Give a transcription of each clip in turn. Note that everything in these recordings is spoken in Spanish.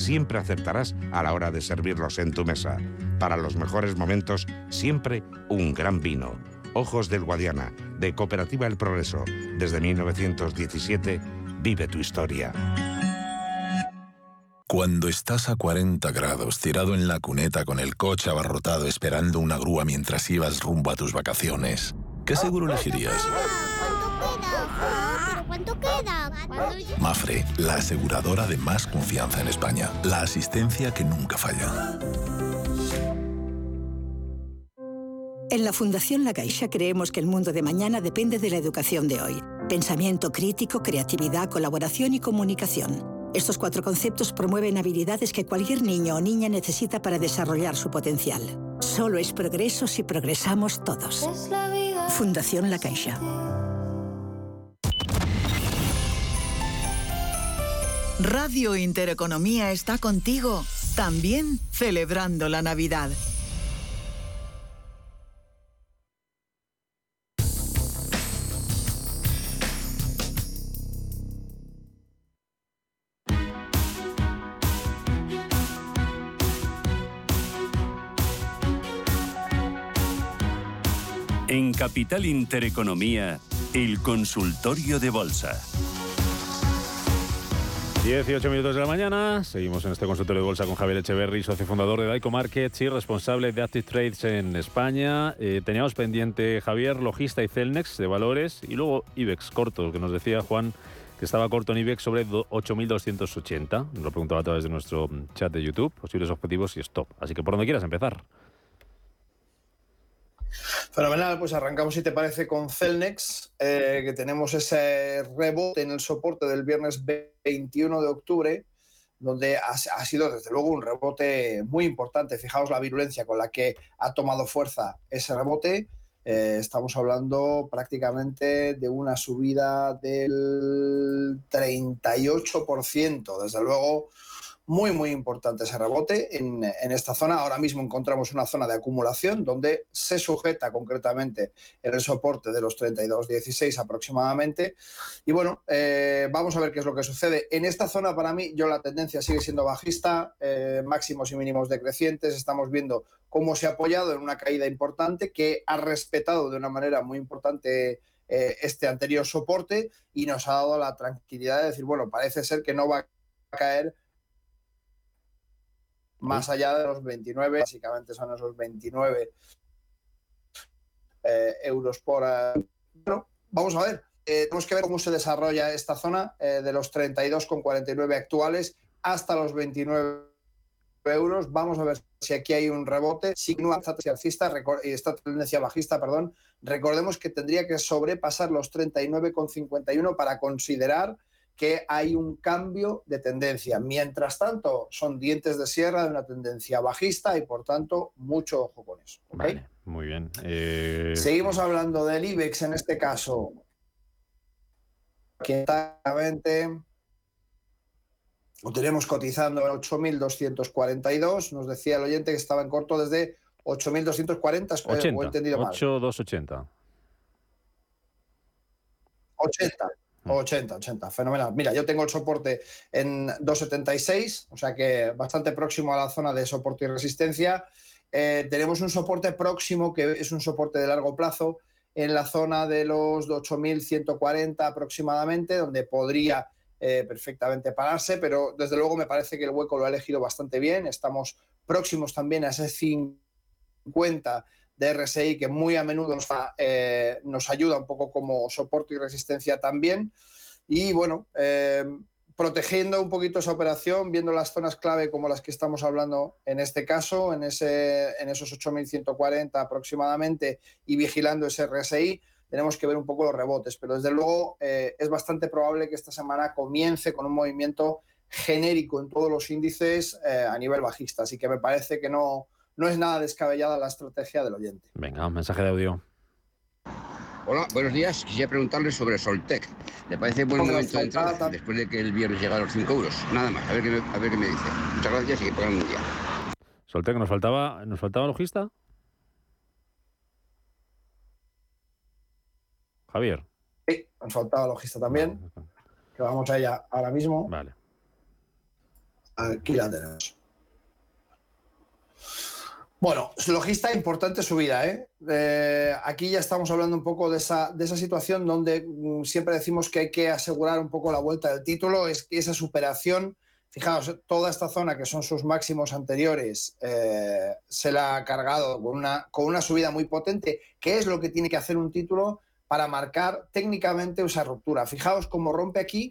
siempre acertarás a la hora de servirlos en tu mesa. Para los mejores momentos, siempre un gran vino. Ojos del Guadiana, de Cooperativa El Progreso. Desde 1917, vive tu historia. Cuando estás a 40 grados tirado en la cuneta con el coche abarrotado esperando una grúa mientras ibas rumbo a tus vacaciones, ¿qué seguro elegirías? ¿Cuánto queda? Mafre, la aseguradora de más confianza en España. La asistencia que nunca falla. En la Fundación La Caixa creemos que el mundo de mañana depende de la educación de hoy. Pensamiento crítico, creatividad, colaboración y comunicación. Estos cuatro conceptos promueven habilidades que cualquier niño o niña necesita para desarrollar su potencial. Solo es progreso si progresamos todos. Fundación La Caixa. Radio Intereconomía está contigo, también celebrando la Navidad. En Capital Intereconomía, el consultorio de bolsa. 18 minutos de la mañana, seguimos en este consultorio de bolsa con Javier Echeverry, socio fundador de Daico Markets y responsable de Active Trades en España. Eh, teníamos pendiente Javier, logista y Celnex de valores y luego IBEX corto, que nos decía Juan que estaba corto en IBEX sobre 8.280. Nos lo preguntaba a través de nuestro chat de YouTube, posibles objetivos y stop. Así que por donde quieras empezar. Fenomenal, pues arrancamos si te parece con Celnex, eh, que tenemos ese rebote en el soporte del viernes 21 de octubre, donde ha, sido desde luego un rebote muy importante. Fijaos la virulencia con la que ha tomado fuerza ese rebote. Eh, estamos hablando prácticamente de una subida del 38%. Desde luego, muy, muy importante ese rebote en, esta zona. Ahora mismo encontramos una zona de acumulación donde se sujeta concretamente en el soporte de los 32.16 aproximadamente. Y bueno, eh, vamos a ver qué es lo que sucede. En esta zona, para mí, yo la tendencia sigue siendo bajista, eh, máximos y mínimos decrecientes. Estamos viendo cómo se ha apoyado en una caída importante que ha respetado de una manera muy importante eh, este anterior soporte y nos ha dado la tranquilidad de decir, bueno, parece ser que no va a caer más allá de los 29, básicamente son esos 29 eh, euros por... Bueno, vamos a ver, eh, tenemos que ver cómo se desarrolla esta zona eh, de los 32,49 actuales hasta los 29 euros. Vamos a ver si aquí hay un rebote. Si no esta tendencia esta tendencia bajista, perdón, recordemos que tendría que sobrepasar los 39,51 para considerar que hay un cambio de tendencia. Mientras tanto, son dientes de sierra de una tendencia bajista y por tanto, mucho ojo con eso. muy bien. Eh, Seguimos hablando del IBEX en este caso. Que lo tenemos cotizando en 8.242. Nos decía el oyente que estaba en corto desde 8.240. 80, he entendido mal. 8.280. 80. 80, 80, fenomenal. Mira, yo tengo el soporte en 2,76, o sea que bastante próximo a la zona de soporte y resistencia. Eh, tenemos un soporte próximo, que es un soporte de largo plazo, en la zona de los 8.140 aproximadamente, donde podría eh, perfectamente pararse, pero desde luego me parece que el hueco lo ha elegido bastante bien. Estamos próximos también a ese 50 de RSI que muy a menudo nos, eh, nos ayuda un poco como soporte y resistencia también. Y bueno, eh, protegiendo un poquito esa operación, viendo las zonas clave como las que estamos hablando en este caso, en, ese, en esos 8.140 aproximadamente, y vigilando ese RSI, tenemos que ver un poco los rebotes. Pero desde luego eh, es bastante probable que esta semana comience con un movimiento genérico en todos los índices a nivel bajista. Así que me parece que no, no es nada descabellada la estrategia del oyente. Venga, un mensaje de audio. Hola, buenos días. Quisiera preguntarle sobre Soltec. ¿Le parece buen momento de entrar después de que el viernes llega a los 5 euros? Nada más, a ver, qué me, a ver qué me dice. Muchas gracias y que pasen un día. Soltec, ¿nos faltaba, ¿nos faltaba logista? Javier. Sí, nos faltaba logista también. Que vamos a ella ahora mismo. Vale. Aquí la tenemos. Bueno, logista, importante subida. ¿eh? aquí ya estamos hablando un poco de esa, de esa situación donde mm, siempre decimos que hay que asegurar un poco la vuelta del título, es que esa superación, fijaos, toda esta zona que son sus máximos anteriores, eh, se la ha cargado con una, con una subida muy potente, que es lo que tiene que hacer un título para marcar técnicamente esa ruptura. Fijaos cómo rompe aquí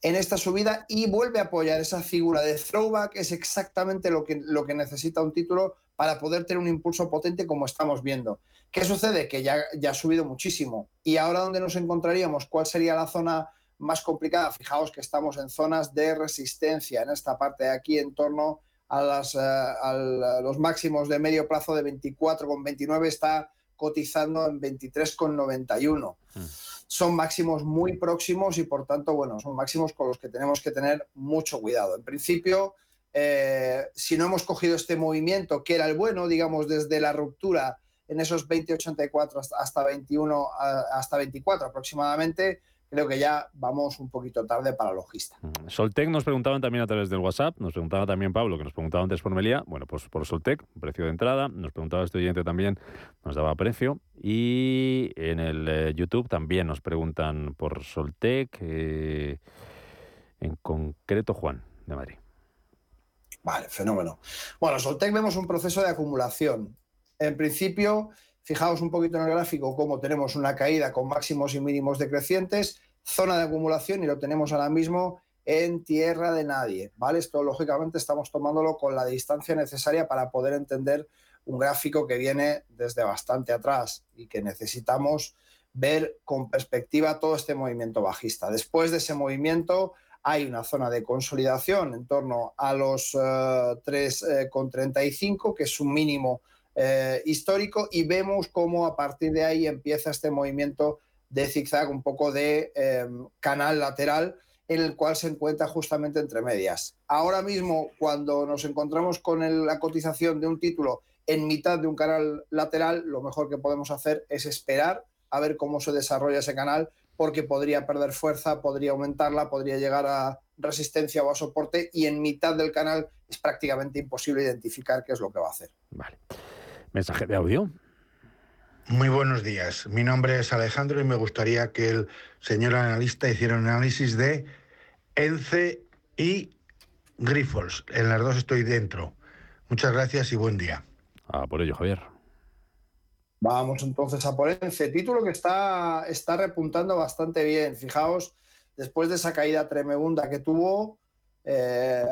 en esta subida y vuelve a apoyar esa figura de throwback, es exactamente lo que, lo que necesita un título para poder tener un impulso potente como estamos viendo. ¿Qué sucede? Que ya, ya ha subido muchísimo. ¿Y ahora dónde nos encontraríamos? ¿Cuál sería la zona más complicada? Fijaos que estamos en zonas de resistencia, en esta parte de aquí, en torno a, las, eh, los máximos de medio plazo de 24,29 está cotizando en 23,91. Hmm. Son máximos muy próximos y por tanto, bueno, son máximos con los que tenemos que tener mucho cuidado. En principio, eh, si no hemos cogido este movimiento, que era el bueno, digamos, desde la ruptura en esos 20,84 hasta 21, hasta 24 aproximadamente, creo que ya vamos un poquito tarde para logista. Mm, Soltec nos preguntaban también a través del WhatsApp, nos preguntaba también Pablo, que nos preguntaba antes por Melía, bueno, pues por Soltec, precio de entrada, nos preguntaba este oyente también, nos daba precio, y en el eh, YouTube también nos preguntan por Soltec, eh, en concreto Juan de Madrid. Vale, fenómeno. Bueno, Soltec vemos un proceso de acumulación. En principio, Fijaos un poquito en el gráfico cómo tenemos una caída con máximos y mínimos decrecientes, zona de acumulación y lo tenemos ahora mismo en tierra de nadie, ¿vale? Esto lógicamente estamos tomándolo con la distancia necesaria para poder entender un gráfico que viene desde bastante atrás y que necesitamos ver con perspectiva todo este movimiento bajista. Después de ese movimiento hay una zona de consolidación en torno a los 3,35, eh, que es un mínimo eh, histórico y vemos cómo a partir de ahí empieza este movimiento de zigzag, un poco de canal lateral en el cual se encuentra justamente entre medias. Ahora mismo, cuando nos encontramos con la cotización de un título en mitad de un canal lateral, lo mejor que podemos hacer es esperar a ver cómo se desarrolla ese canal, porque podría perder fuerza, podría aumentarla, podría llegar a resistencia o a soporte y en mitad del canal es prácticamente imposible identificar qué es lo que va a hacer. Vale. Mensaje de audio. Muy buenos días. Mi nombre es Alejandro y me gustaría que el señor analista hiciera un análisis de ENCE y Grifols. En las dos estoy dentro. Muchas gracias y buen día. Ah, por ello, Javier. Vamos entonces a por ENCE. Título que está, está repuntando bastante bien. Fijaos, después de esa caída tremenda que tuvo, eh,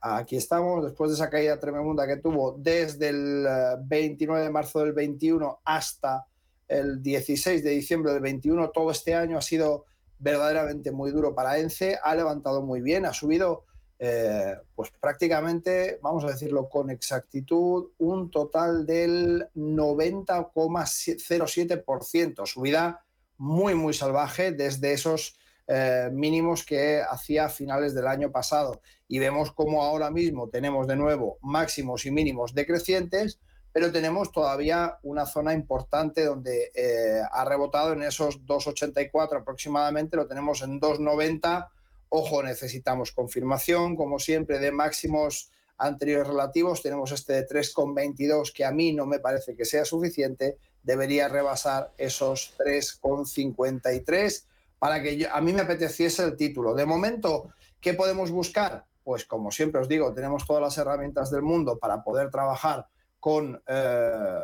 Aquí estamos, después de esa caída tremenda que tuvo desde el 29 eh, de marzo del 21 hasta el 16 de diciembre del 21, todo este año ha sido verdaderamente muy duro para ENCE, ha levantado muy bien, ha subido eh, pues prácticamente, vamos a decirlo con exactitud, un total del 90,07%, subida muy, muy salvaje desde esos eh, mínimos que hacía a finales del año pasado. Y vemos cómo ahora mismo tenemos de nuevo máximos y mínimos decrecientes, pero tenemos todavía una zona importante donde eh, ha rebotado en esos 2,84 aproximadamente, lo tenemos en 2,90. Ojo, necesitamos confirmación, como siempre, de máximos anteriores relativos. Tenemos este de 3,22 que a mí no me parece que sea suficiente. Debería rebasar esos 3,53 para que a mí me apeteciese el título. De momento, ¿qué podemos buscar? Pues como siempre os digo, tenemos todas las herramientas del mundo para poder trabajar con eh,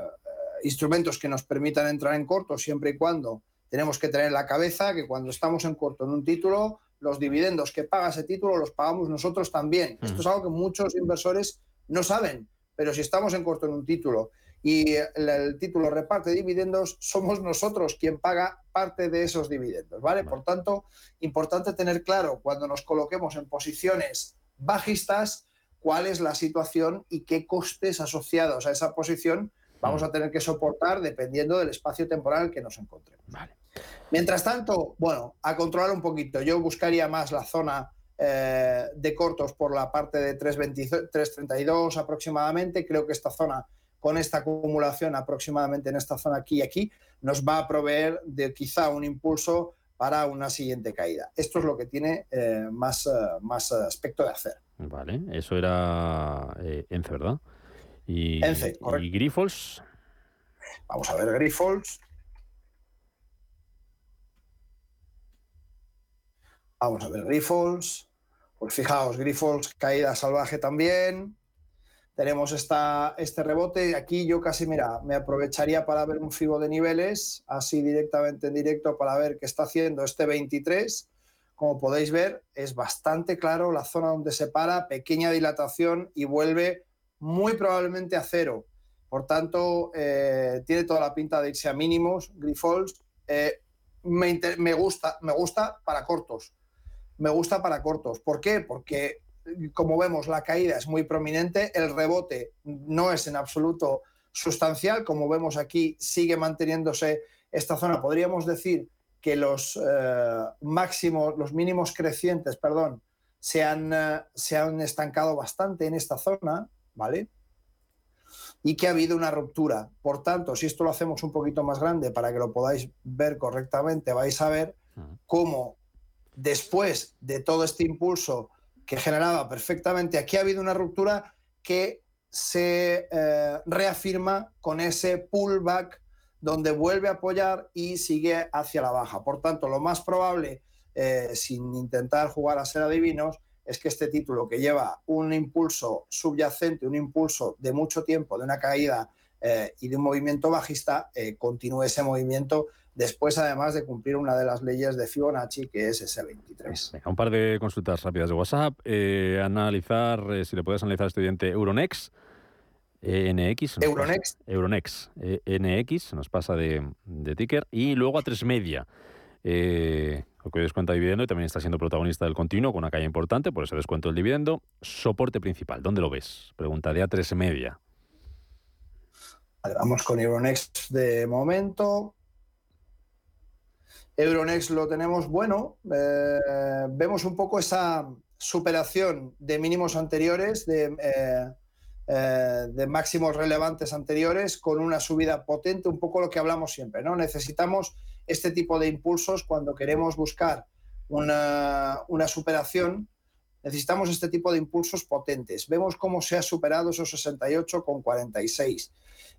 instrumentos que nos permitan entrar en corto, siempre y cuando tenemos que tener en la cabeza que cuando estamos en corto en un título, los dividendos que paga ese título los pagamos nosotros también. Esto es algo que muchos inversores no saben, pero si estamos en corto en un título y el, título reparte dividendos, somos nosotros quien paga parte de esos dividendos, ¿vale? Por tanto, importante tener claro cuando nos coloquemos en posiciones bajistas cuál es la situación y qué costes asociados a esa posición vamos a tener que soportar dependiendo del espacio temporal que nos encontremos. Mientras tanto, bueno, a controlar un poquito, yo buscaría más la zona eh, de cortos por la parte de 3.32 aproximadamente, creo que esta zona con esta acumulación aproximadamente en esta zona aquí y aquí, nos va a proveer de quizá un impulso para una siguiente caída. Esto es lo que tiene eh, más, eh, más aspecto de hacer. Vale, eso era eh, Ence, ¿verdad? Y, Ence, ¿Y Grifols? Vamos a ver, Grifols. Vamos a ver, Grifols. Pues fijaos, Grifols, caída salvaje también. Tenemos esta, este rebote. Aquí yo casi, mira, me aprovecharía para ver un fibo de niveles, así directamente en directo, para ver qué está haciendo este 23. Como podéis ver, es bastante claro la zona donde se para, pequeña dilatación y vuelve muy probablemente a cero. Por tanto, eh, tiene toda la pinta de irse a mínimos, Grifols. Eh, me, me, gusta, me gusta para cortos. Me gusta para cortos. ¿Por qué? Porque como vemos, la caída es muy prominente, el rebote no es en absoluto sustancial, como vemos aquí, sigue manteniéndose esta zona. Podríamos decir que los eh, máximos, los mínimos crecientes, perdón, se han, eh, se han estancado bastante en esta zona, ¿vale? Y que ha habido una ruptura. Por tanto, si esto lo hacemos un poquito más grande para que lo podáis ver correctamente, vais a ver cómo después de todo este impulso que generaba perfectamente. Aquí ha habido una ruptura que se eh, reafirma con ese pullback donde vuelve a apoyar y sigue hacia la baja. Por tanto, lo más probable, eh, sin intentar jugar a ser adivinos, es que este título que lleva un impulso subyacente, un impulso de mucho tiempo, de una caída eh, y de un movimiento bajista, continúe ese movimiento después además de cumplir una de las leyes de Fibonacci, que es ese 23. un par de consultas rápidas de WhatsApp. Eh, analizar, eh, si le puedes analizar estudiante Euronext. NX. Euronext. Euronext. Eh, NX nos pasa de, ticker. Y luego a tres media. Eh, que descuenta dividendo y también está siendo protagonista del continuo con una calle importante, por ese descuento del dividendo. Soporte principal, ¿dónde lo ves? Pregunta de a tres media. vamos con Euronext de momento. Euronext lo tenemos bueno. Eh, vemos un poco esa superación de mínimos anteriores, de, eh, eh, de, máximos relevantes anteriores, con una subida potente, un poco lo que hablamos siempre. ¿no? Necesitamos este tipo de impulsos cuando queremos buscar una superación. Necesitamos este tipo de impulsos potentes. Vemos cómo se ha superado esos 68 con 46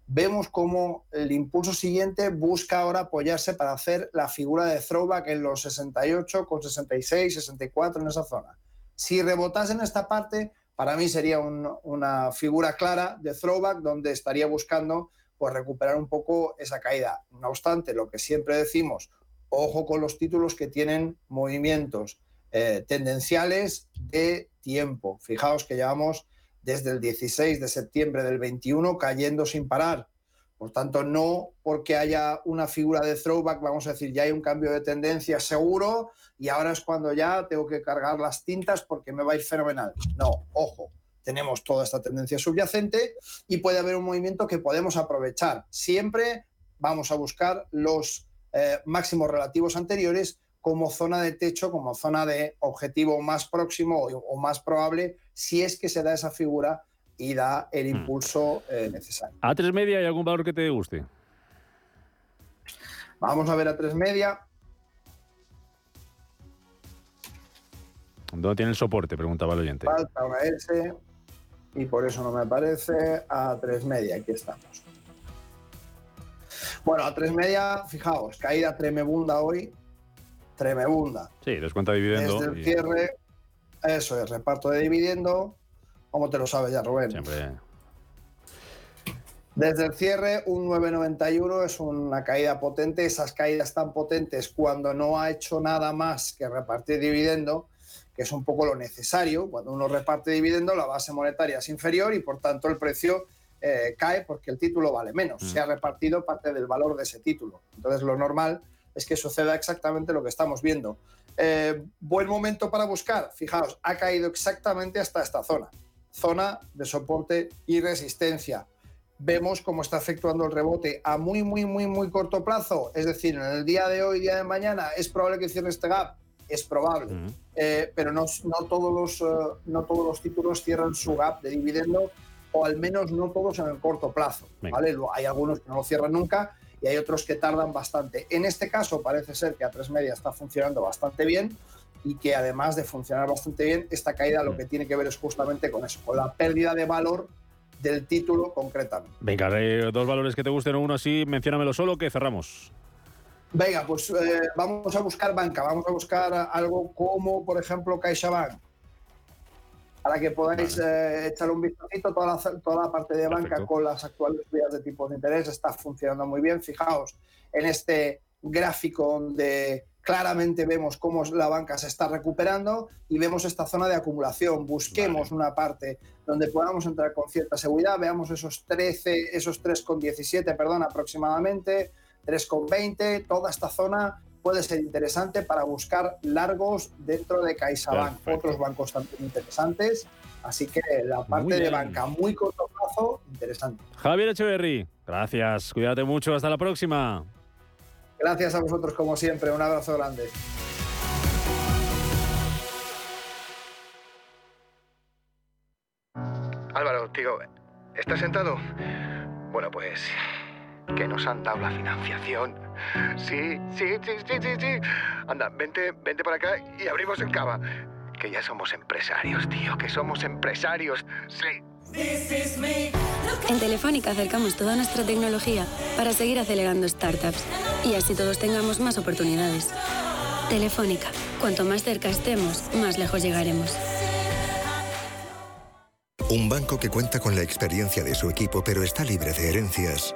vemos cómo el impulso siguiente busca ahora apoyarse para hacer la figura de throwback en los 68, con 66, 64 en esa zona. Si rebotase en esta parte, para mí sería una figura clara de throwback donde estaría buscando pues, recuperar un poco esa caída. No obstante, lo que siempre decimos, ojo con los títulos que tienen movimientos eh, tendenciales de tiempo. Fijaos que llevamos desde el 16 de septiembre del 21 cayendo sin parar. Por tanto, no porque haya una figura de throwback, vamos a decir, ya hay un cambio de tendencia seguro y ahora es cuando ya tengo que cargar las tintas porque me va fenomenal. No, ojo, tenemos toda esta tendencia subyacente y puede haber un movimiento que podemos aprovechar. Siempre vamos a buscar los eh, máximos relativos anteriores como zona de techo, como zona de objetivo más próximo o, más probable, si es que se da esa figura y da el hmm. impulso eh, necesario. ¿A tres media hay algún valor que te guste? Vamos a ver a tres media. ¿Dónde tiene el soporte? Preguntaba el oyente. Falta una S y por eso no me aparece a tres media. Aquí estamos. Bueno, a tres media, fijaos, caída tremebunda hoy, tremebunda. Sí, descuenta dividendo. Desde el cierre, eso es, reparto de dividendo, como te lo sabes ya, Rubén. Siempre. Desde el cierre, un 9,91 es una caída potente. Esas caídas tan potentes cuando no ha hecho nada más que repartir dividendo, que es un poco lo necesario. Cuando uno reparte dividendo, la base monetaria es inferior y por tanto el precio eh, cae porque el título vale menos. Mm. Se ha repartido parte del valor de ese título. Entonces lo normal es que suceda exactamente lo que estamos viendo. Eh, buen momento para buscar, fijaos, ha caído exactamente hasta esta zona, zona de soporte y resistencia. Vemos cómo está efectuando el rebote a muy, muy, muy, muy corto plazo, es decir, en el día de hoy, día de mañana, es probable que cierre este gap, es probable, eh, pero no, no, todos los, eh, no todos los títulos cierran su gap de dividendo, o al menos no todos en el corto plazo. ¿vale? Hay algunos que no lo cierran nunca hay otros que tardan bastante. En este caso parece ser que a tres media está funcionando bastante bien y que además de funcionar bastante bien, esta caída lo que tiene que ver es justamente con eso, con la pérdida de valor del título concretamente. Venga, dos valores que te gusten, uno así, menciónamelo solo, que cerramos. Venga, pues eh, vamos a buscar banca, vamos a buscar algo como, por ejemplo, CaixaBank, para que podáis eh, echarle un vistacito. Toda la, toda la parte de banca con las actuales vías de tipos de interés está funcionando muy bien. Fijaos en este gráfico donde claramente vemos cómo la banca se está recuperando y vemos esta zona de acumulación. Busquemos una parte donde podamos entrar con cierta seguridad, veamos esos 13, esos 3,17, perdón, aproximadamente, 3,20, toda esta zona puede ser interesante para buscar largos dentro de CaixaBank, otros bancos también interesantes. Así que la parte de banca muy corto plazo, interesante. Javier Echeverry, gracias, cuídate mucho, hasta la próxima. Gracias a vosotros como siempre, un abrazo grande. Álvaro, tío, ¿estás sentado? Bueno, pues que nos han dado la financiación. Sí, sí, sí, sí, sí, sí. Anda, vente, vente para acá y abrimos el cava. Que ya somos empresarios, tío, que somos empresarios. Sí. En Telefónica acercamos toda nuestra tecnología para seguir acelerando startups y así todos tengamos más oportunidades. Telefónica, cuanto más cerca estemos, más lejos llegaremos. Un banco que cuenta con la experiencia de su equipo pero está libre de herencias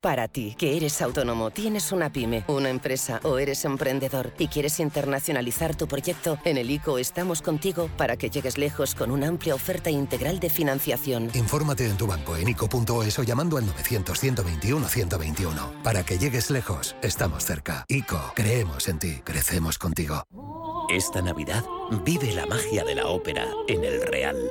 Para ti, que eres autónomo, tienes una pyme, una empresa o eres emprendedor y quieres internacionalizar tu proyecto, en el ICO estamos contigo para que llegues lejos con una amplia oferta integral de financiación. Infórmate en tu banco en ICO.es o llamando al 900-121-121. Para que llegues lejos, estamos cerca. ICO, creemos en ti, crecemos contigo. Esta Navidad vive la magia de la ópera en el Real.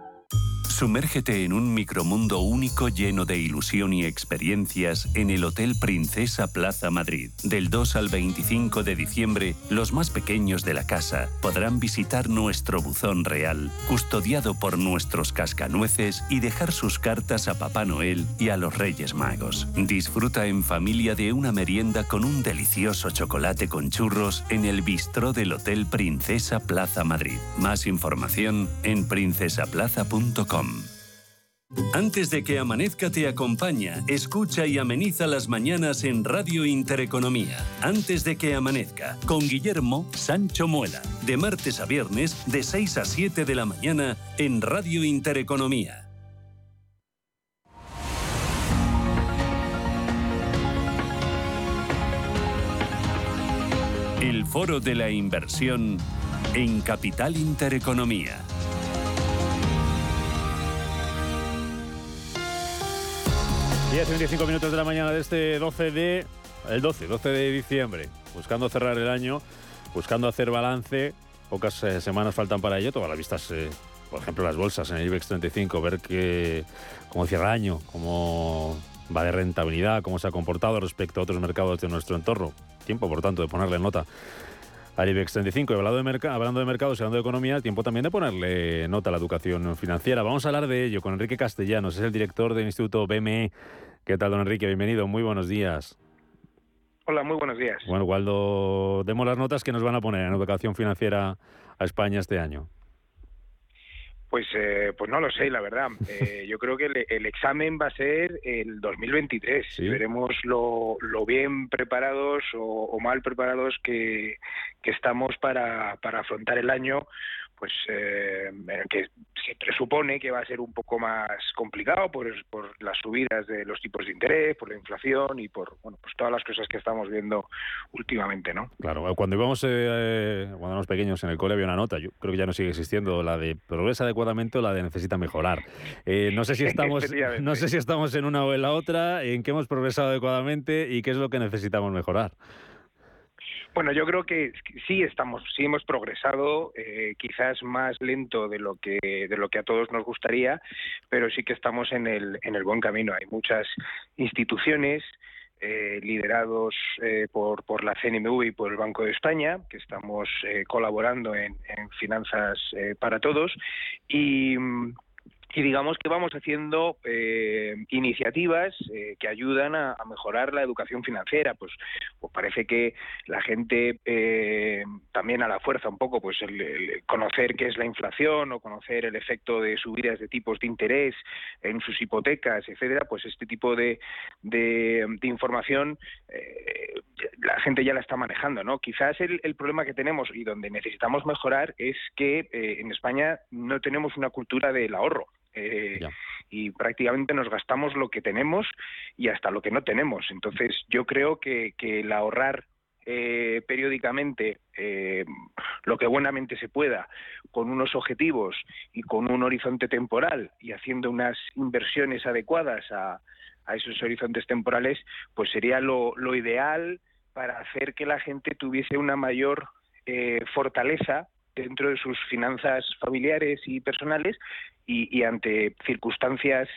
Sumérgete en un micromundo único lleno de ilusión y experiencias en el Hotel Princesa Plaza Madrid. Del 2 al 25 de diciembre, los más pequeños de la casa podrán visitar nuestro buzón real, custodiado por nuestros cascanueces y dejar sus cartas a Papá Noel y a los Reyes Magos. Disfruta en familia de una merienda con un delicioso chocolate con churros en el bistró del Hotel Princesa Plaza Madrid. Más información en princesaplaza.com. Antes de que amanezca te acompaña, escucha y ameniza las mañanas en Radio Intereconomía. Antes de que amanezca, con Guillermo Sancho Muela, de martes a viernes, de 6 a 7 de la mañana, en Radio Intereconomía. El foro de la inversión en Capital Intereconomía. 10 25 minutos de la mañana de este 12 de... El 12, 12 de diciembre. Buscando cerrar el año, buscando hacer balance. Pocas eh, semanas faltan para ello. Todas las vistas, eh, por ejemplo, las bolsas en el IBEX 35, ver que, cómo cierra el año, cómo va de rentabilidad, cómo se ha comportado respecto a otros mercados de nuestro entorno. Tiempo, por tanto, de ponerle nota al IBEX 35. Hablando de, hablando de mercados y hablando de economía, tiempo también de ponerle nota a la educación financiera. Vamos a hablar de ello con Enrique Castellanos, es el director del Instituto BME. ¿Qué tal, don Enrique? Bienvenido, muy buenos días. Hola, muy buenos días. Bueno, Waldo, demos las notas que nos van a poner en educación financiera a España este año. Pues, eh, pues no lo sé, la verdad. Eh, yo creo que el, examen va a ser el 2023. Veremos lo, bien preparados o, mal preparados que, estamos para, afrontar el año pues eh, que se presupone que va a ser un poco más complicado por, por las subidas de los tipos de interés, por la inflación y por bueno, pues todas las cosas que estamos viendo últimamente, ¿no? Claro, cuando íbamos eh, cuando éramos pequeños en el cole había una nota, yo creo que ya no sigue existiendo, la de progresa adecuadamente o la de necesita mejorar. Eh, no sé si estamos no sé si estamos en una o en la otra, en qué hemos progresado adecuadamente y qué es lo que necesitamos mejorar. Bueno, yo creo que sí estamos, sí hemos progresado, eh, quizás más lento de lo que de lo que a todos nos gustaría, pero sí que estamos en el en el buen camino. Hay muchas instituciones eh, liderados eh, por, por la CNMV y por el Banco de España, que estamos colaborando en, en finanzas para todos y mm, y digamos que vamos haciendo eh, iniciativas eh, que ayudan a, mejorar la educación financiera. Pues, pues parece que la gente eh, también a la fuerza un poco, pues el, conocer qué es la inflación o conocer el efecto de subidas de tipos de interés en sus hipotecas, etcétera, pues este tipo de, de, información la gente ya la está manejando, ¿no? Quizás el, el, problema que tenemos y donde necesitamos mejorar es que en España no tenemos una cultura del ahorro. Eh, y prácticamente nos gastamos lo que tenemos y hasta lo que no tenemos. Entonces, yo creo que, el ahorrar eh, periódicamente eh, lo que buenamente se pueda, con unos objetivos y con un horizonte temporal y haciendo unas inversiones adecuadas a, esos horizontes temporales, pues sería lo, ideal para hacer que la gente tuviese una mayor fortaleza dentro de sus finanzas familiares y personales y, ante circunstancias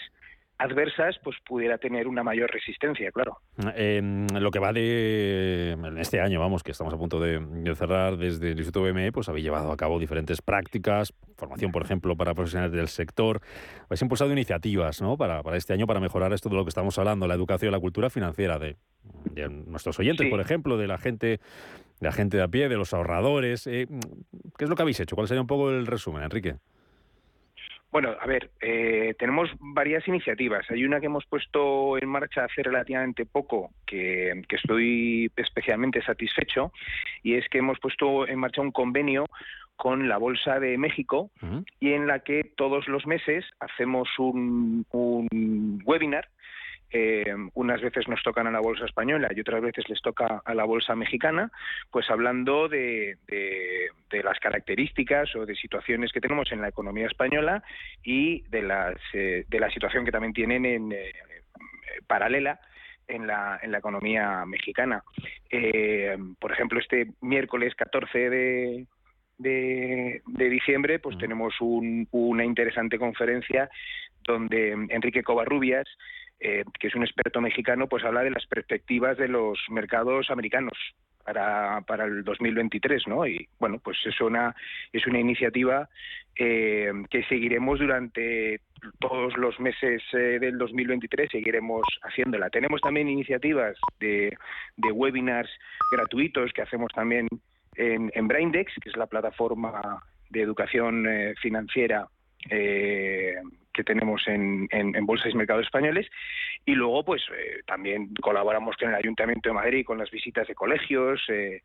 adversas, pues pudiera tener una mayor resistencia, claro. En lo que va de en este año, vamos, que estamos a punto de, cerrar desde el Instituto BME, pues habéis llevado a cabo diferentes prácticas, formación, por ejemplo, para profesionales del sector. Habéis impulsado iniciativas, ¿no? Para, para este año, para mejorar esto de lo que estamos hablando, la educación, la cultura financiera de, nuestros oyentes, por ejemplo, de la gente la gente de a pie, de los ahorradores. Eh, ¿Qué es lo que habéis hecho? ¿Cuál sería un poco el resumen, Enrique? Bueno, a ver, eh, tenemos varias iniciativas. Hay una que hemos puesto en marcha hace relativamente poco, que, estoy especialmente satisfecho, y es que hemos puesto en marcha un convenio con la Bolsa de México y en la que todos los meses hacemos un webinar eh, unas veces nos tocan a la bolsa española y otras veces les toca a la bolsa mexicana, pues hablando de, las características o de situaciones que tenemos en la economía española y de, las, eh, de la situación que también tienen en eh, paralela en la, en la economía mexicana. por ejemplo, este miércoles 14 de, de, diciembre, pues tenemos una interesante conferencia donde Enrique Covarrubias eh, que es un experto mexicano, pues habla de las perspectivas de los mercados americanos para, para el 2023, ¿no? Y bueno, pues es una es una iniciativa eh, que seguiremos durante todos los meses eh, del 2023, seguiremos haciéndola. Tenemos también iniciativas de, de webinars gratuitos que hacemos también en, en Braindex, que es la plataforma de educación financiera eh, que tenemos en, en, bolsas y mercados españoles y luego pues eh, también colaboramos con el Ayuntamiento de Madrid con las visitas de colegios eh,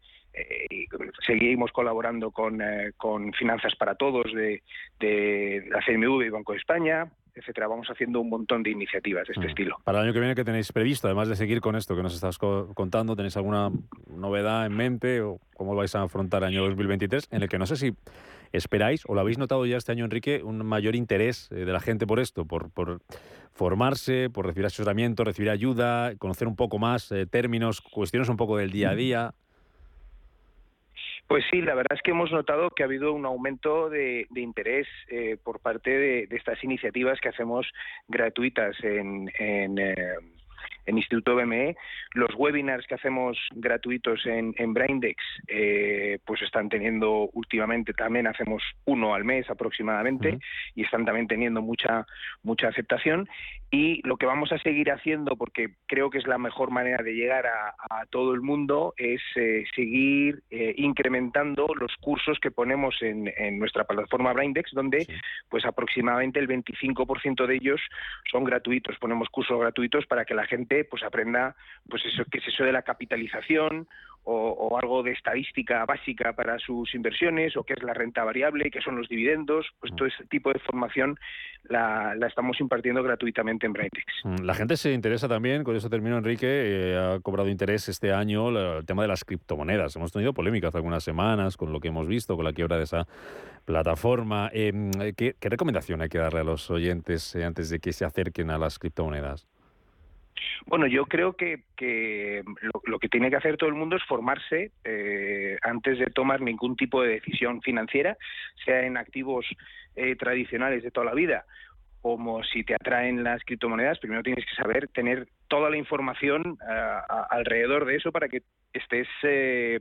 y seguimos colaborando con, con Finanzas para Todos de, de la CMV y Banco de España etcétera. Vamos haciendo un montón de iniciativas de este mm. estilo. Para el año que viene, ¿qué tenéis previsto? Además de seguir con esto que nos estás contando, ¿tenéis alguna novedad en mente o cómo vais a afrontar el año 2023? En el que no sé si ¿Esperáis o lo habéis notado ya este año, Enrique, un mayor interés eh, de la gente por esto, por, formarse, por recibir asesoramiento, recibir ayuda, conocer un poco más eh, términos, cuestiones un poco del día a día? Pues sí, la verdad es que hemos notado que ha habido un aumento de, interés eh, por parte de, estas iniciativas que hacemos gratuitas en, en Instituto BME. Los webinars que hacemos gratuitos en, en Braindex, eh, pues están teniendo últimamente, también hacemos uno al mes aproximadamente, y están también teniendo mucha, mucha aceptación. Y lo que vamos a seguir haciendo, porque creo que es la mejor manera de llegar a, todo el mundo, es eh, seguir eh, incrementando los cursos que ponemos en, nuestra plataforma Braindex, donde pues aproximadamente el 25% de ellos son gratuitos. Ponemos cursos gratuitos para que la gente gente pues aprenda pues eso qué es eso de la capitalización o, algo de estadística básica para sus inversiones o qué es la renta variable, qué son los dividendos, pues todo ese tipo de formación la, estamos impartiendo gratuitamente en Braintex. Mm, la gente se interesa también, con eso termino Enrique, eh, ha cobrado interés este año el tema de las criptomonedas. Hemos tenido polémicas algunas semanas con lo que hemos visto, con la quiebra de esa plataforma. Em, ¿qué, recomendación hay que darle a los oyentes eh, antes de que se acerquen a las criptomonedas? Bueno, yo creo que, lo, que tiene que hacer todo el mundo es formarse eh, antes de tomar ningún tipo de decisión financiera, sea en activos eh, tradicionales de toda la vida como si te atraen las criptomonedas, primero tienes que saber tener toda la información eh, alrededor de eso para que estés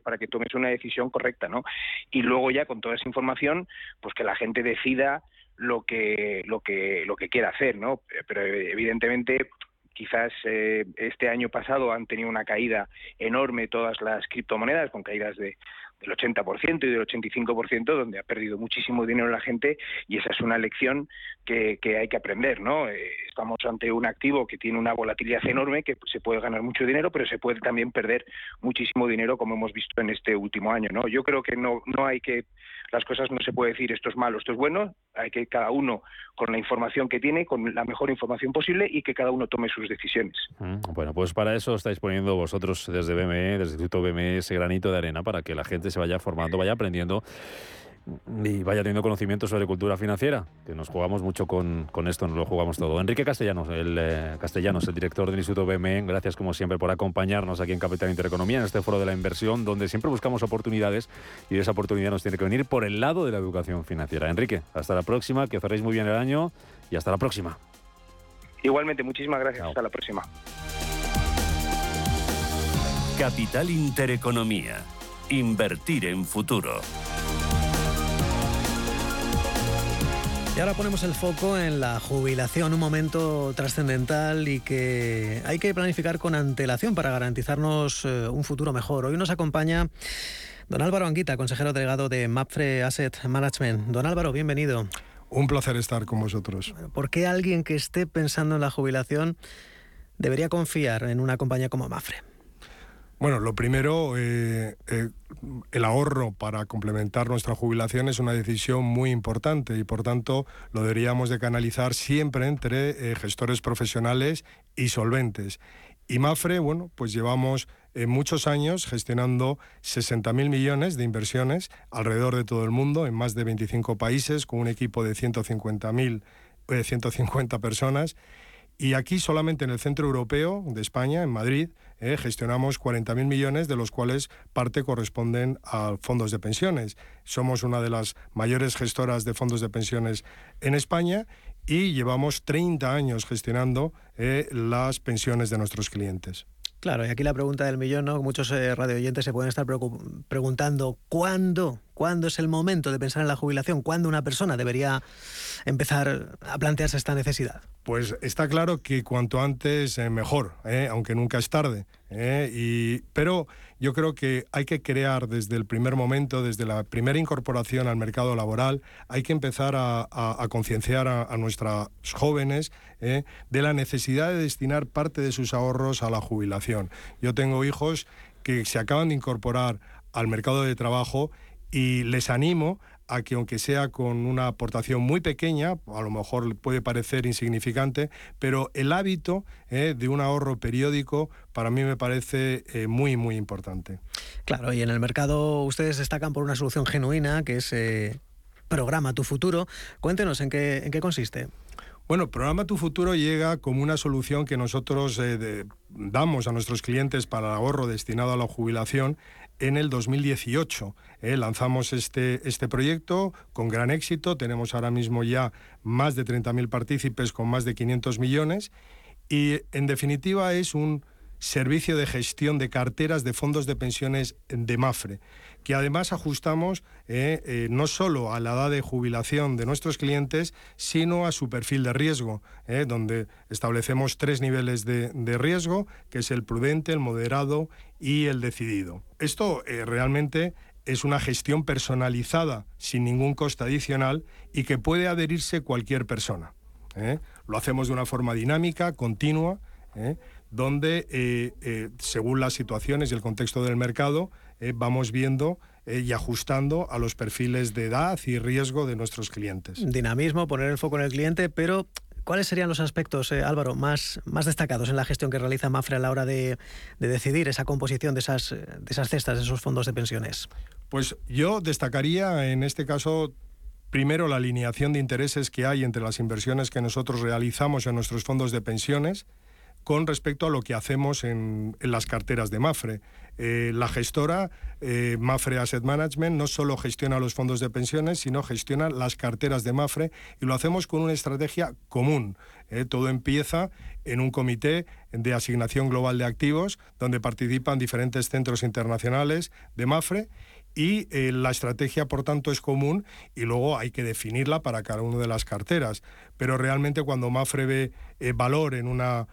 para que tomes una decisión correcta, ¿no? Y luego ya con toda esa información, pues que la gente decida lo que lo que lo que quiera hacer, ¿no? Pero evidentemente Quizás eh, este año pasado han tenido una caída enorme todas las criptomonedas, con caídas de, del 80% y del 85%, donde ha perdido muchísimo dinero la gente y esa es una lección que, hay que aprender, ¿no? Eh, estamos ante un activo que tiene una volatilidad enorme, que se puede ganar mucho dinero, pero se puede también perder muchísimo dinero, como hemos visto en este último año, ¿no? Yo creo que no, no hay que las cosas no se puede decir esto es malo, esto es bueno, hay que cada uno con la información que tiene, con la mejor información posible y que cada uno tome sus decisiones. Mm, bueno, pues para eso estáis poniendo vosotros desde BME, desde el Instituto BME, ese granito de arena para que la gente se vaya formando, vaya aprendiendo y vaya teniendo conocimiento sobre cultura financiera, que nos jugamos mucho con, con esto, nos lo jugamos todo. Enrique Castellanos, el eh, Castellanos, el director del Instituto BME, gracias como siempre por acompañarnos aquí en Capital Intereconomía, en este foro de la inversión, donde siempre buscamos oportunidades y esa oportunidad nos tiene que venir por el lado de la educación financiera. Enrique, hasta la próxima, que cerréis muy bien el año y hasta la próxima. Igualmente, muchísimas gracias. Hasta la próxima. Capital Intereconomía. Invertir en futuro. Y ahora ponemos el foco en la jubilación, un momento trascendental y que hay que planificar con antelación para garantizarnos eh, un futuro mejor. Hoy nos acompaña don Álvaro Anguita, consejero delegado de MAPFRE Asset Management. Don Álvaro, bienvenido. Un placer estar con vosotros. ¿Por qué alguien que esté pensando en la jubilación debería confiar en una compañía como MAPFRE? Bueno, lo primero, eh, eh, el ahorro para complementar nuestra jubilación es una decisión muy importante y por tanto lo deberíamos de canalizar siempre entre eh, gestores profesionales y solventes. Y Mafre, bueno, pues llevamos muchos años gestionando 60.000 millones de inversiones alrededor de todo el mundo, en más de 25 países, con un equipo de 150.000, 150 personas. Y aquí solamente en el centro europeo de España, en Madrid, eh, gestionamos 40.000 millones, de los cuales parte corresponden a fondos de pensiones. Somos una de las mayores gestoras de fondos de pensiones en España y llevamos 30 años gestionando eh, las pensiones de nuestros clientes. Claro, y aquí la pregunta del millón, ¿no? Muchos eh, radioyentes se pueden estar preguntando ¿cuándo? ¿Cuándo es el momento de pensar en la jubilación? ¿Cuándo una persona debería empezar a plantearse esta necesidad? Pues está claro que cuanto antes eh, mejor, ¿eh? aunque nunca es tarde. Y, pero yo creo que hay que crear desde el primer momento, desde la primera incorporación al mercado laboral, hay que empezar a, concienciar a, a, nuestros jóvenes de la necesidad de destinar parte de sus ahorros a la jubilación. Yo tengo hijos que se acaban de incorporar al mercado de trabajo y les animo a que aunque sea con una aportación muy pequeña, a lo mejor puede parecer insignificante, pero el hábito eh, de un ahorro periódico para mí me parece eh, muy, muy importante. Claro, y en el mercado ustedes destacan por una solución genuina que es eh, Programa Tu Futuro. Cuéntenos en qué, en qué consiste. Bueno, Programa Tu Futuro llega como una solución que nosotros damos a nuestros clientes para el ahorro destinado a la jubilación en el 2018. Eh, lanzamos este, este proyecto con gran éxito, tenemos ahora mismo ya más de 30.000 partícipes con más de 500 millones y en definitiva es un servicio de gestión de carteras de fondos de pensiones de Mafre que además ajustamos eh, eh, no solo a la edad de jubilación de nuestros clientes, sino a su perfil de riesgo, eh, donde establecemos tres niveles de, riesgo, que es el prudente, el moderado y el decidido. Esto realmente es una gestión personalizada, sin ningún coste adicional, y que puede adherirse cualquier persona. Lo hacemos de una forma dinámica, continua, donde según las situaciones y el contexto del mercado vamos viendo y ajustando a los perfiles de edad y riesgo de nuestros clientes. Dinamismo, poner el foco en el cliente, pero ¿Cuáles serían los aspectos, Álvaro, más, más destacados en la gestión que realiza Mafre a la hora de, de decidir esa composición de esas, de esas cestas, de esos fondos de pensiones? Pues yo destacaría en este caso primero la alineación de intereses que hay entre las inversiones que nosotros realizamos en nuestros fondos de pensiones con respecto a lo que hacemos en, las carteras de Mafre. Eh, la gestora, eh, Mafre Asset Management, no solo gestiona los fondos de pensiones, sino gestiona las carteras de Mafre y lo hacemos con una estrategia común. Eh, todo empieza en un comité de asignación global de activos, donde participan diferentes centros internacionales de Mafre y eh, la estrategia, por tanto, es común y luego hay que definirla para cada una de las carteras. Pero realmente cuando Mafre ve eh, valor en una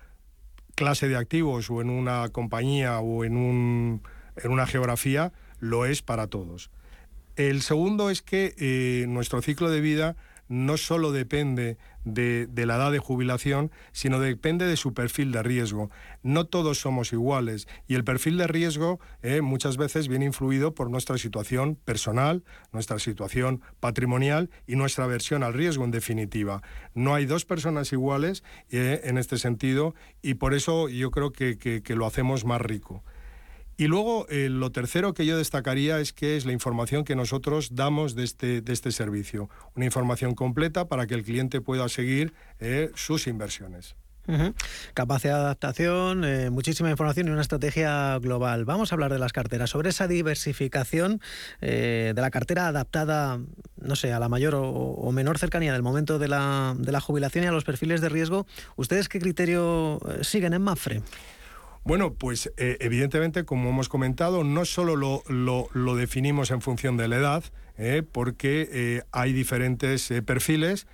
clase de activos o en una compañía o en, un, en una geografía, lo es para todos. El segundo es que eh, nuestro ciclo de vida no solo depende de, la edad de jubilación, sino depende de su perfil de riesgo. No todos somos iguales y el perfil de riesgo eh, muchas veces viene influido por nuestra situación personal, nuestra situación patrimonial y nuestra aversión al riesgo en definitiva. No hay dos personas iguales eh, en este sentido y por eso yo creo que lo hacemos más rico. Y luego, eh, lo tercero que yo destacaría es que es la información que nosotros damos de este, de este servicio. Una información completa para que el cliente pueda seguir eh, sus inversiones. Capacidad de adaptación, eh, muchísima información y una estrategia global. Vamos a hablar de las carteras, sobre esa diversificación de la cartera adaptada, no sé, a la mayor o, menor cercanía del momento de la, de la, jubilación y a los perfiles de riesgo. ¿Ustedes qué criterio siguen en Mafre? Bueno, pues eh, evidentemente, como hemos comentado, no solo lo, definimos en función de la edad, eh, porque eh, hay diferentes perfiles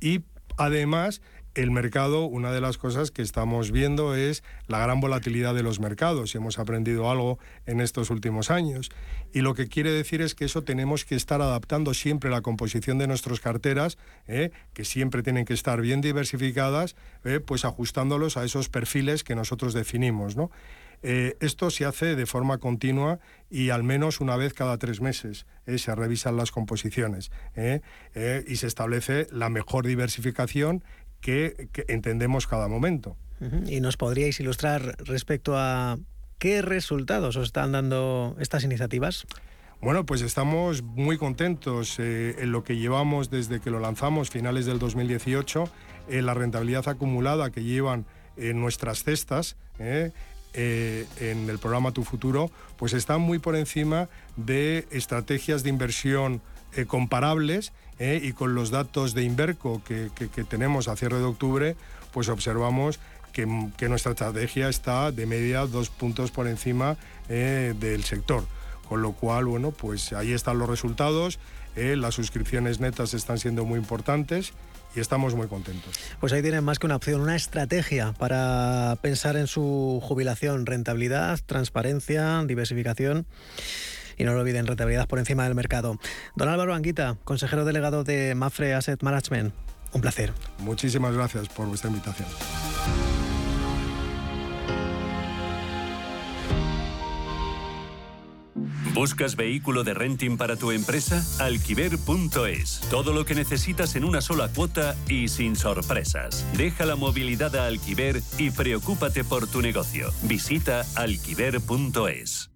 y además el mercado, una de las cosas que estamos viendo es la gran volatilidad de los mercados y hemos aprendido algo en estos últimos años. Y lo que quiere decir es que eso tenemos que estar adaptando siempre la composición de nuestras carteras, ¿eh? que siempre tienen que estar bien diversificadas, ¿eh? pues ajustándolos a esos perfiles que nosotros definimos. Eh, esto se hace de forma continua y al menos una vez cada tres meses se revisan las composiciones y se establece la mejor diversificación que, entendemos cada momento. ¿Y nos podríais ilustrar respecto a qué resultados os están dando estas iniciativas? Bueno, pues estamos muy contentos eh, en lo que llevamos desde que lo lanzamos, finales del 2018, en la rentabilidad acumulada que llevan en nuestras cestas. Eh, eh, en el programa Tu Futuro, pues están muy por encima de estrategias de inversión comparables ¿eh? y con los datos de Inverco que, tenemos a cierre de octubre, pues observamos que, nuestra estrategia está de media dos puntos por encima eh, del sector. Con lo cual, bueno, pues ahí están los resultados, eh, las suscripciones netas están siendo muy importantes y estamos muy contentos. Pues ahí tienen más que una opción, una estrategia para pensar en su jubilación, rentabilidad, transparencia, diversificación y no lo olviden, rentabilidad por encima del mercado. Don Álvaro Anguita, consejero delegado de Mafre Asset Management, un placer. Muchísimas gracias por vuestra invitación. ¿Buscas vehículo de renting para tu empresa? Alquiver.es. Todo lo que necesitas en una sola cuota y sin sorpresas. Deja la movilidad a Alquiver y preocúpate por tu negocio. Visita alquiver.es.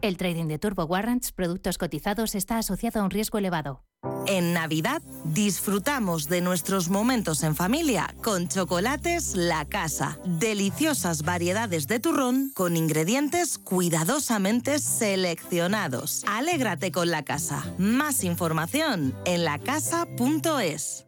El trading de Turbo Warrants, productos cotizados, está asociado a un riesgo elevado. En Navidad disfrutamos de nuestros momentos en familia con chocolates La Casa. Deliciosas variedades de turrón con ingredientes cuidadosamente seleccionados. Alégrate con La Casa. Más información en lacasa.es.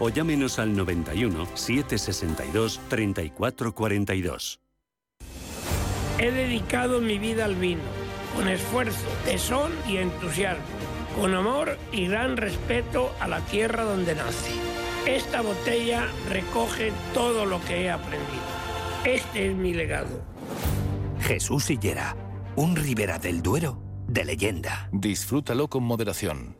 o llámenos al 91 762 3442. He dedicado mi vida al vino, con esfuerzo, tesón y entusiasmo, con amor y gran respeto a la tierra donde nace. Esta botella recoge todo lo que he aprendido. Este es mi legado. Jesús Sillera, un Ribera del Duero de leyenda. Disfrútalo con moderación.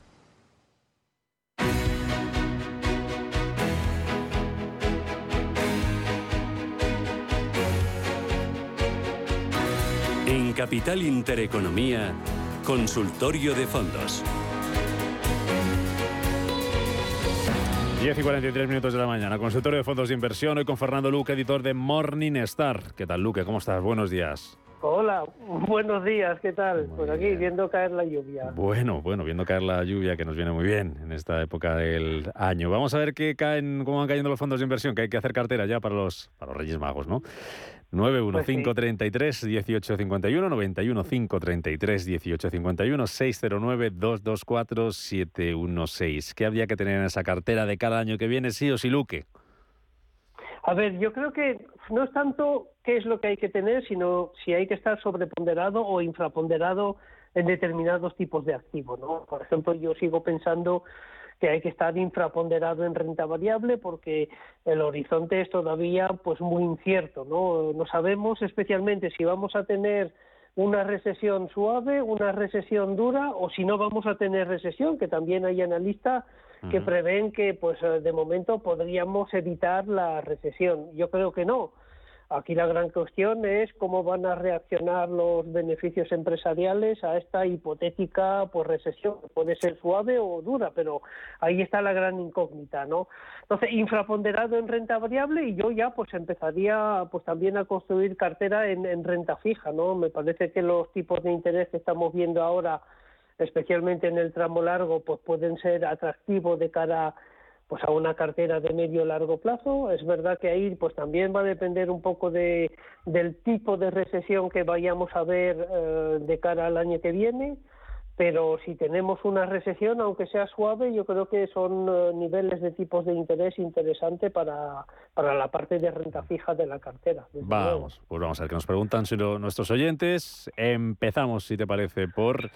En Capital Intereconomía, Consultorio de Fondos. 10 y 43 minutos de la mañana, consultorio de fondos de inversión, hoy con Fernando Luque, editor de Morning Star. ¿Qué tal, Luque? ¿Cómo estás? Buenos días. Hola, buenos días, ¿qué tal? pues aquí viendo caer la lluvia. Bueno, bueno, viendo caer la lluvia que nos viene muy bien en esta época del año. Vamos a ver qué caen, cómo van cayendo los fondos de inversión, que hay que hacer cartera ya para los, para los Reyes Magos, ¿no? 91533 1851 91533 1851 609 224 716. ¿Qué habría que tener en esa cartera de cada año que viene, sí o sí, Luque? A ver, yo creo que no es tanto qué es lo que hay que tener, sino si hay que estar sobreponderado o infraponderado en determinados tipos de activos, ¿no? Por ejemplo, yo sigo pensando que hay que estar infraponderado en renta variable porque el horizonte es todavía pues muy incierto, ¿no? No sabemos especialmente si vamos a tener una recesión suave, una recesión dura o si no vamos a tener recesión, que también hay analistas que prevén que pues de momento podríamos evitar la recesión. Yo creo que no. Aquí la gran cuestión es cómo van a reaccionar los beneficios empresariales a esta hipotética pues, recesión. Puede ser suave o dura, pero ahí está la gran incógnita, ¿no? Entonces, infraponderado en renta variable y yo ya pues empezaría pues también a construir cartera en, en renta fija, ¿no? Me parece que los tipos de interés que estamos viendo ahora, especialmente en el tramo largo, pues pueden ser atractivos de cara a pues a una cartera de medio largo plazo. Es verdad que ahí pues también va a depender un poco de, del tipo de recesión que vayamos a ver eh, de cara al año que viene, pero si tenemos una recesión, aunque sea suave, yo creo que son eh, niveles de tipos de interés interesantes para, para la parte de renta fija de la cartera. Vamos, pues vamos a ver qué nos preguntan si nuestros oyentes. Empezamos, si te parece, por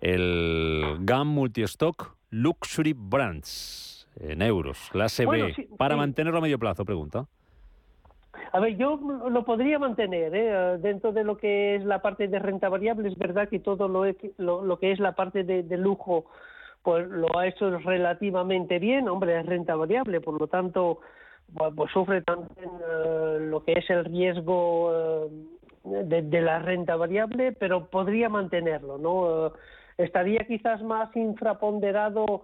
el GAM Multistock Luxury Brands en euros, clase B, para mantenerlo a medio plazo, pregunta. A ver, yo lo podría mantener ¿eh? dentro de lo que es la parte de renta variable. Es verdad que todo lo, lo, que es la parte de, lujo, pues lo ha hecho relativamente bien. Hombre, es renta variable, por lo tanto, pues sufre también eh, lo que es el riesgo eh, de, de, la renta variable, pero podría mantenerlo, ¿no? estaría quizás más infraponderado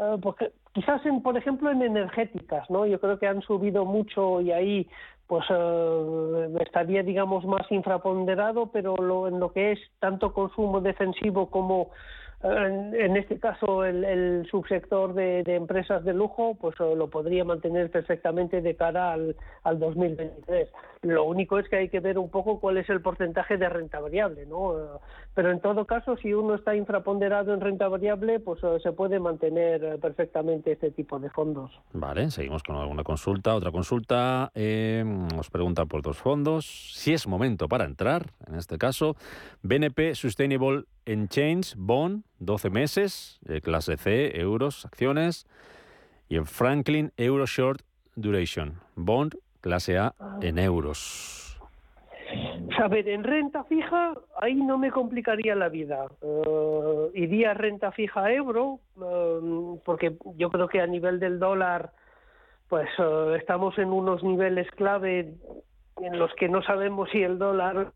eh, porque quizás en, por ejemplo en energéticas, ¿no? Yo creo que han subido mucho y ahí pues eh, estaría digamos más infraponderado, pero lo, en lo que es tanto consumo defensivo como en, este caso, el, subsector de, empresas de lujo, pues eh, lo podría mantener perfectamente de cara al, al 2023. Lo único es que hay que ver un poco cuál es el porcentaje de renta variable, ¿no? Eh, pero en todo caso, si uno está infraponderado en renta variable, pues eh, se puede mantener perfectamente este tipo de fondos. Vale, seguimos con alguna consulta. Otra consulta eh, os pregunta por dos fondos. Si es momento para entrar, en este caso, BNP Sustainable en Change, Bond, 12 meses, clase C, euros, acciones. Y en Franklin Euro Short Duration, Bond, clase A, en euros. A ver, en renta fija, ahí no me complicaría la vida. Eh, iría renta fija euro, eh, porque yo creo que a nivel del dólar, pues eh, estamos en unos niveles clave en los que no sabemos si el dólar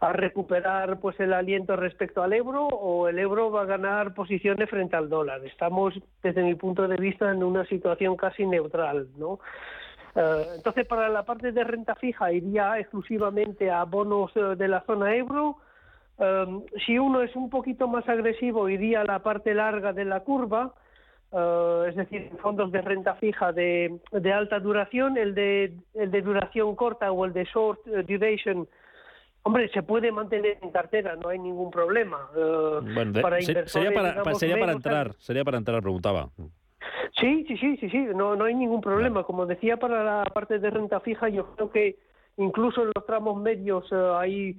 a recuperar pues el aliento respecto al euro o el euro va a ganar posiciones frente al dólar. Estamos, desde mi punto de vista, en una situación casi neutral, ¿no? Eh, entonces, para la parte de renta fija iría exclusivamente a bonos eh, de la zona euro. Eh, si uno es un poquito más agresivo, iría a la parte larga de la curva, es decir, fondos de renta fija de, alta duración, el de, el de duración corta o el de short duration. Hombre, se puede mantener en cartera, no hay ningún problema. bueno, para sería para, sería para entrar, sería para entrar, preguntaba. Sí, sí, sí, sí, sí, no, no hay ningún problema. Como decía, para la parte de renta fija, yo creo que incluso en los tramos medios eh, hay,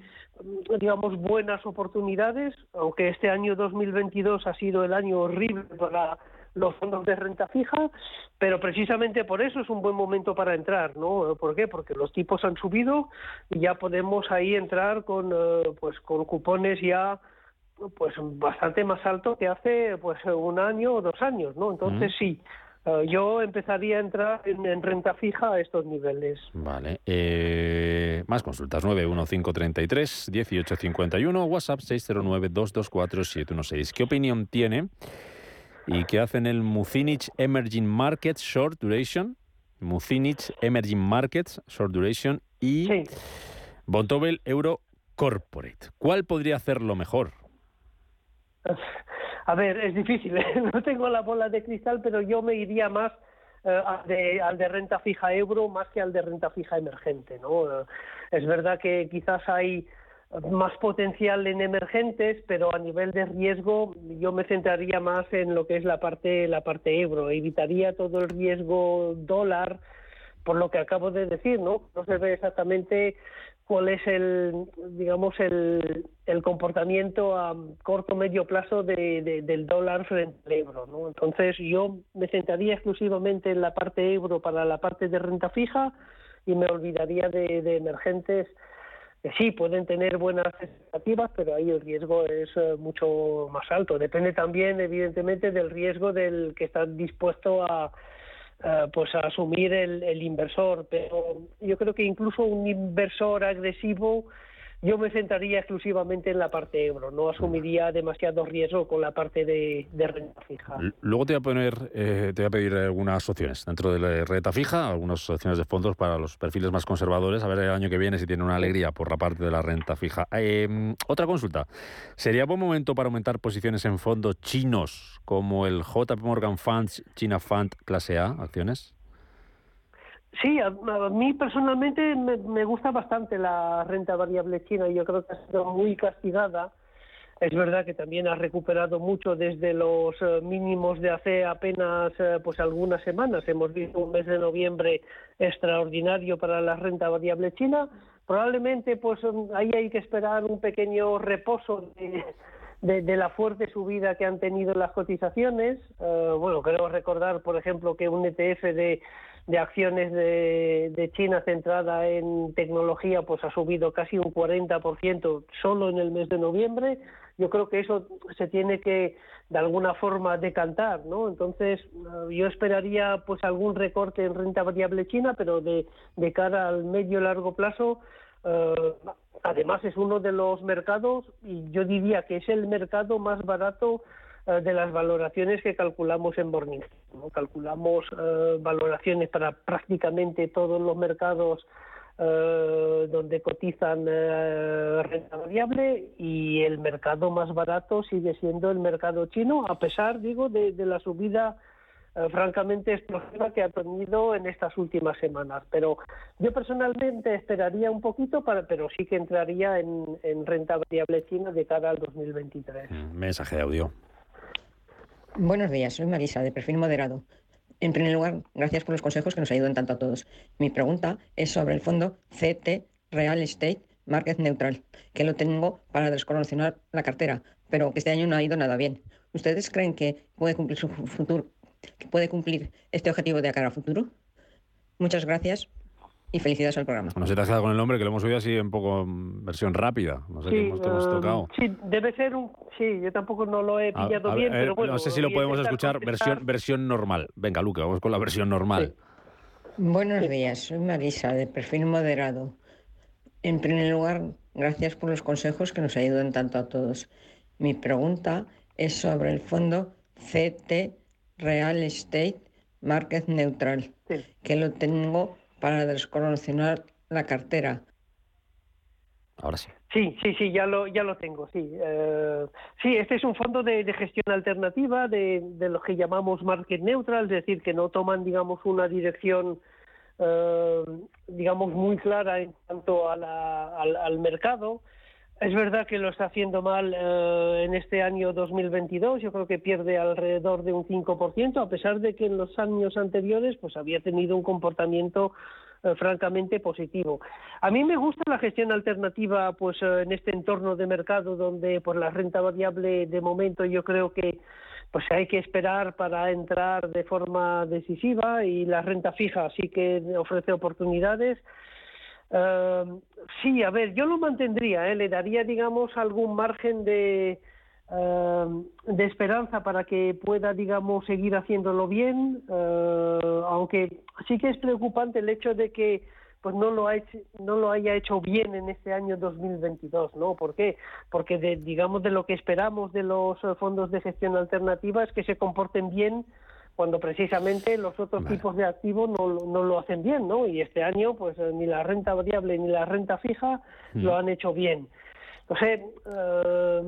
digamos, buenas oportunidades, aunque este año 2022 ha sido el año horrible para los fondos de renta fija, pero precisamente por eso es un buen momento para entrar, ¿no? ¿Por qué? Porque los tipos han subido y ya podemos ahí entrar con, eh, pues, con cupones ya pues bastante más alto que hace pues un año o dos años, ¿no? Entonces sí, eh, yo empezaría a entrar en, renta fija a estos niveles. Vale. Eh, más consultas, 91533 1851, WhatsApp 609 224 716. ¿Qué opinión tiene y qué hacen el Mucinich Emerging Markets Short Duration? Mucinich Emerging Markets Short Duration y sí. Bontobel Euro Corporate. ¿Cuál podría hacerlo mejor? A ver, es difícil, ¿eh? no tengo la bola de cristal, pero yo me iría más eh, al, de, renta fija euro más que al de renta fija emergente. ¿no? Es verdad que quizás hay más potencial en emergentes, pero a nivel de riesgo yo me centraría más en lo que es la parte la parte euro, evitaría todo el riesgo dólar por lo que acabo de decir, ¿no? No se ve exactamente cuál es el, digamos, el, el comportamiento a corto medio plazo de, del dólar frente al euro. ¿no? Entonces yo me centraría exclusivamente en la parte euro para la parte de renta fija y me olvidaría de, de emergentes que sí pueden tener buenas expectativas, pero ahí el riesgo es eh, mucho más alto. Depende también, evidentemente, del riesgo del que está dispuesto a, eh, pues a asumir el, el, inversor. Pero yo creo que incluso un inversor agresivo yo me centraría exclusivamente en la parte euro, no asumiría demasiado riesgo con la parte de, renta fija. Luego te voy a poner, eh, te voy a pedir algunas opciones dentro de la renta fija, algunas opciones de fondos para los perfiles más conservadores, a ver el año que viene si tiene una alegría por la parte de la renta fija. Em, otra consulta, ¿sería buen momento para aumentar posiciones en fondos chinos como el JP Morgan Funds China Fund clase A, acciones? Sí, a, mí personalmente me, gusta bastante la renta variable china. Yo creo que ha sido muy castigada. Es verdad que también ha recuperado mucho desde los eh, mínimos de hace apenas eh, pues algunas semanas. Hemos visto un mes de noviembre extraordinario para la renta variable china. Probablemente pues ahí hay que esperar un pequeño reposo de, de, la fuerte subida que han tenido las cotizaciones. Eh, bueno, creo recordar, por ejemplo, que un ETF de de acciones de, China centrada en tecnología pues ha subido casi un 40% solo en el mes de noviembre. Yo creo que eso se tiene que de alguna forma decantar, ¿no? Entonces yo esperaría pues algún recorte en renta variable china, pero de, de cara al medio largo plazo eh, además es uno de los mercados y yo diría que es el mercado más barato de las valoraciones que calculamos en Morningstar. Calculamos eh, valoraciones para prácticamente todos los mercados eh, donde cotizan renta variable y el mercado más barato sigue siendo el mercado chino, a pesar, digo, de, la subida francamente explosiva que ha tenido en estas últimas semanas. Pero yo personalmente esperaría un poquito, para, pero sí que entraría en, en renta variable china de cara al 2023. Mm, mensaje de audio. Buenos días, soy Marisa, de perfil moderado. En primer lugar, gracias por los consejos que nos ayudan tanto a todos. Mi pregunta es sobre el fondo CT Real Estate Market Neutral, que lo tengo para descorrelacionar la cartera, pero que este año no ha ido nada bien. ¿Ustedes creen que puede cumplir su futuro, que puede cumplir este objetivo de cara a futuro? Muchas gracias. Y felicidades al programa. No se te has quedado con el nombre, que lo hemos oído así un poco en versión rápida. No sé qué hemos, te hemos eh, tocado. Sí, debe ser un. Sí, yo tampoco no lo he pillado a bien, ver, pero bueno. no sé si lo podemos escuchar contestar. versión, versión normal. Venga, Luque, vamos con la versión normal. Buenos días, soy Marisa, de perfil moderado. En primer lugar, gracias por los consejos que nos ayudan tanto a todos. Mi pregunta es sobre el fondo CT Real Estate Market Neutral, que lo tengo para descondicionar la cartera. Ahora sí. Sí, sí, sí, ya lo, ya lo tengo, sí. Eh, sí, este es un fondo de, de gestión alternativa de, de lo que llamamos market neutral, es decir, que no toman, digamos, una dirección, eh, digamos, muy clara en cuanto a la- al, al mercado. Es verdad que lo está haciendo mal eh, en este año 2022, yo creo que pierde alrededor de un 5%, a pesar de que en los años anteriores pues había tenido un comportamiento eh, francamente positivo. A mí me gusta la gestión alternativa pues eh, en este entorno de mercado donde pues la renta variable de momento yo creo que pues hay que esperar para entrar de forma decisiva y la renta fija sí que ofrece oportunidades. Eh, sí, a ver, yo lo mantendría, ¿eh? le daría, digamos, algún margen de, eh, de esperanza para que pueda, digamos, seguir haciéndolo bien, eh, aunque sí que es preocupante el hecho de que pues no lo, ha hecho- no lo haya hecho bien en este año 2022, ¿no? ¿Por qué? Porque, de, digamos, de lo que esperamos de los eh, fondos de gestión alternativa es que se comporten bien cuando precisamente los otros tipos de activos no, lo- no lo hacen bien, ¿no? Y este año, pues eh, ni la renta variable ni la renta fija lo han hecho bien. Entonces, eh,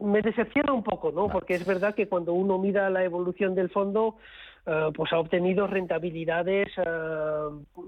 me decepciona un poco, ¿no? Porque es verdad que cuando uno mira la evolución del fondo, eh, pues ha obtenido rentabilidades eh,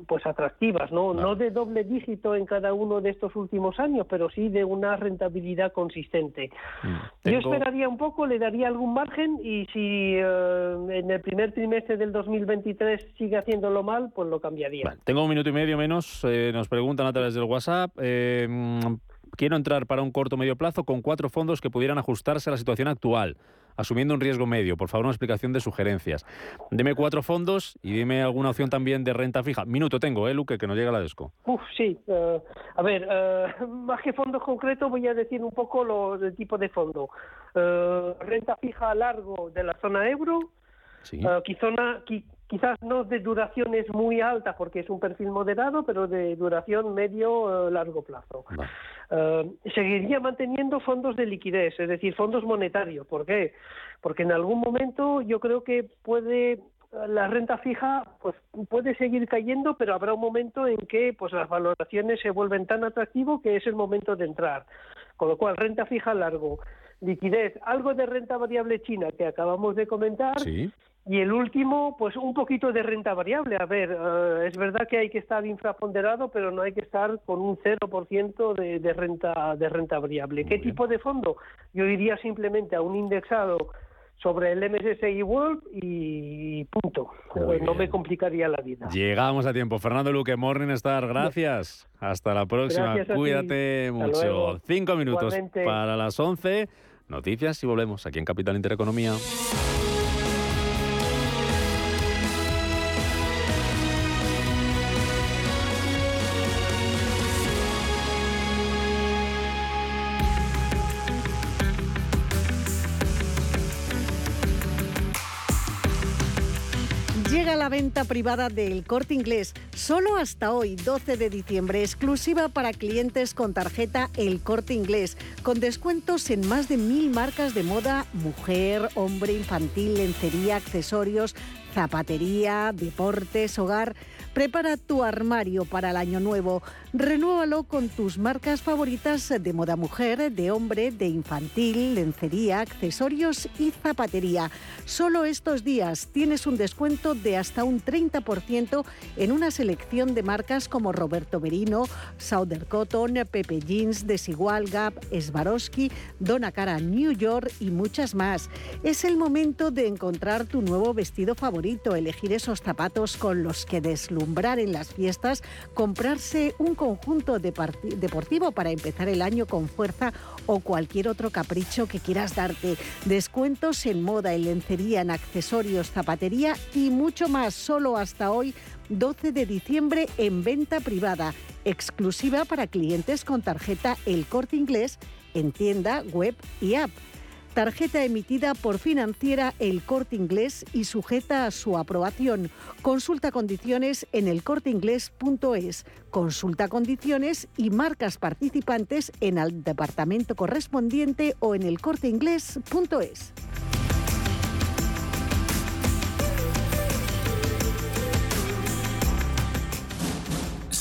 pues atractivas, ¿no? No de doble dígito en cada uno de estos últimos años, pero sí de una rentabilidad consistente. Yo Tengo- esperaría un poco, le daría algún margen y si en el primer trimestre del 2023 sigue haciéndolo mal, pues lo cambiaría. Tengo un minuto y medio menos. eh, nos preguntan a través del WhatsApp. eh, mm, quiero entrar para un corto medio plazo con cuatro fondos que pudieran ajustarse a la situación actual, asumiendo un riesgo medio. Por favor, una explicación de sugerencias. Deme cuatro fondos y dime alguna opción también de renta fija. Minuto tengo, ¿eh, Luque? Que nos llega la desco. Uf, sí. eh, a ver, eh, más que fondos concretos, voy a decir un poco lo, el tipo de fondo. Eh, renta fija a largo de la zona euro, Sí. quizona- qui- quizás no de duraciones muy altas porque es un perfil moderado, pero de duración medio eh, largo plazo. Eh, seguiría manteniendo fondos de liquidez, es decir, fondos monetarios. ¿Por qué? Porque en algún momento yo creo que puede la renta fija pues puede seguir cayendo, pero habrá un momento en que pues las valoraciones se vuelven tan atractivos que es el momento de entrar. Con lo cual, renta fija largo, liquidez, algo de renta variable china que acabamos de comentar. Sí. Y el último, pues un poquito de renta variable. A ver, eh, es verdad que hay que estar infraponderado, pero no hay que estar con un 0% de, de renta de renta variable. ¿Qué tipo de fondo? Yo iría simplemente a un indexado sobre el MSCI World y punto. Muy Eh, no me bien. complicaría la vida. Llegamos a tiempo. Fernando Luque, Morningstar, gracias. Hasta la próxima. Gracias. Cuídate mucho. luego. Cinco minutos Igualmente. para las 11. Noticias y volvemos aquí en Capital Intereconomía. Venta privada del Corte Inglés, solo hasta hoy, 12 de diciembre, exclusiva para clientes con tarjeta El Corte Inglés, con descuentos en más de mil marcas de moda, mujer, hombre, infantil, lencería, accesorios, zapatería, deportes, hogar. Prepara tu armario para el año nuevo. Renúvalo con tus marcas favoritas de moda mujer, de hombre, de infantil, lencería, accesorios y zapatería. Solo estos días tienes un descuento de hasta un 30% en una selección de marcas como Roberto Merino, Southern Cotton, Pepe Jeans, Desigual Gap, Swarovski, Donna Cara New York y muchas más. Es el momento de encontrar tu nuevo vestido favorito, elegir esos zapatos con los que deslumbrar en las fiestas, comprarse un conjunto deportivo para empezar el año con fuerza o cualquier otro capricho que quieras darte. Descuentos en moda, en lencería, en accesorios, zapatería y mucho más. Solo hasta hoy 12 de diciembre en venta privada, exclusiva para clientes con tarjeta El Corte Inglés en tienda, web y app. Tarjeta emitida por financiera El Corte Inglés y sujeta a su aprobación. Consulta condiciones en elcorteinglés.es. Consulta condiciones y marcas participantes en el departamento correspondiente o en elcorteinglés.es.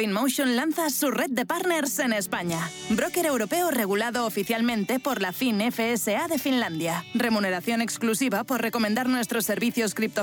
CoinMotion lanza su red de partners en España. Broker europeo regulado oficialmente por la FIN FSA de Finlandia. Remuneración exclusiva por recomendar nuestros servicios cripto